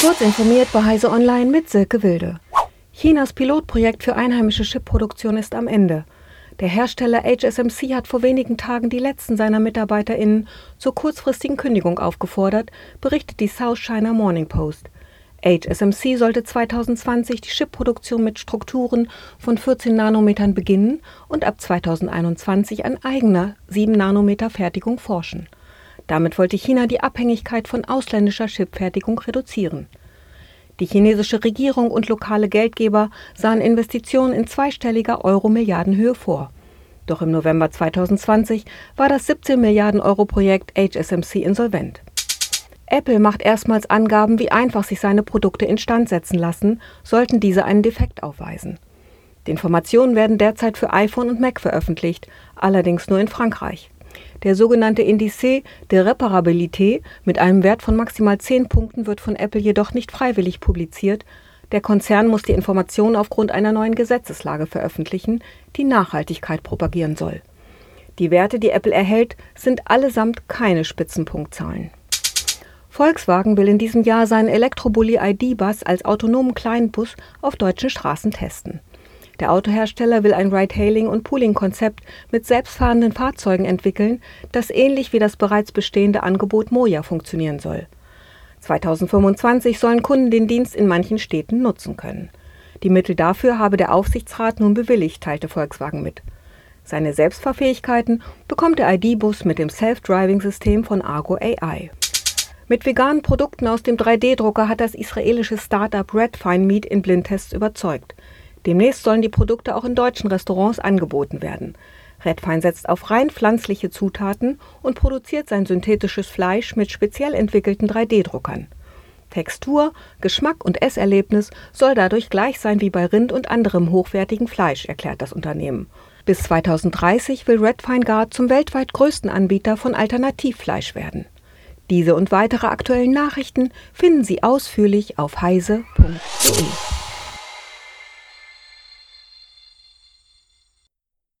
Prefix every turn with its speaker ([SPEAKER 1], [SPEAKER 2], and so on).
[SPEAKER 1] Kurz informiert bei Heise Online mit Silke Wilde. Chinas Pilotprojekt für einheimische Chipproduktion ist am Ende. Der Hersteller HSMC hat vor wenigen Tagen die letzten seiner MitarbeiterInnen zur kurzfristigen Kündigung aufgefordert, berichtet die South China Morning Post. HSMC sollte 2020 die Chipproduktion mit Strukturen von 14 Nanometern beginnen und ab 2021 an eigener 7 Nanometer Fertigung forschen. Damit wollte China die Abhängigkeit von ausländischer Chipfertigung reduzieren. Die chinesische Regierung und lokale Geldgeber sahen Investitionen in zweistelliger Euro-Milliardenhöhe vor. Doch im November 2020 war das 17 Milliarden Euro Projekt HSMC insolvent. Apple macht erstmals Angaben, wie einfach sich seine Produkte instand setzen lassen, sollten diese einen Defekt aufweisen. Die Informationen werden derzeit für iPhone und Mac veröffentlicht, allerdings nur in Frankreich. Der sogenannte Indice de Reparabilité mit einem Wert von maximal 10 Punkten wird von Apple jedoch nicht freiwillig publiziert, der Konzern muss die Informationen aufgrund einer neuen Gesetzeslage veröffentlichen, die Nachhaltigkeit propagieren soll. Die Werte, die Apple erhält, sind allesamt keine Spitzenpunktzahlen. Volkswagen will in diesem Jahr seinen Elektrobully ID-Bus als autonomen Kleinbus auf deutschen Straßen testen. Der Autohersteller will ein Ride-Hailing- und Pooling-Konzept mit selbstfahrenden Fahrzeugen entwickeln, das ähnlich wie das bereits bestehende Angebot Moja funktionieren soll. 2025 sollen Kunden den Dienst in manchen Städten nutzen können. Die Mittel dafür habe der Aufsichtsrat nun bewilligt, teilte Volkswagen mit. Seine Selbstfahrfähigkeiten bekommt der ID-Bus mit dem Self-Driving-System von Argo AI. Mit veganen Produkten aus dem 3D-Drucker hat das israelische Startup Redfine Meat in Blindtests überzeugt. Demnächst sollen die Produkte auch in deutschen Restaurants angeboten werden. Redfein setzt auf rein pflanzliche Zutaten und produziert sein synthetisches Fleisch mit speziell entwickelten 3D-Druckern. Textur, Geschmack und Esserlebnis soll dadurch gleich sein wie bei Rind und anderem hochwertigen Fleisch, erklärt das Unternehmen. Bis 2030 will Redfine Guard zum weltweit größten Anbieter von Alternativfleisch werden. Diese und weitere aktuellen Nachrichten finden Sie ausführlich auf heise.de.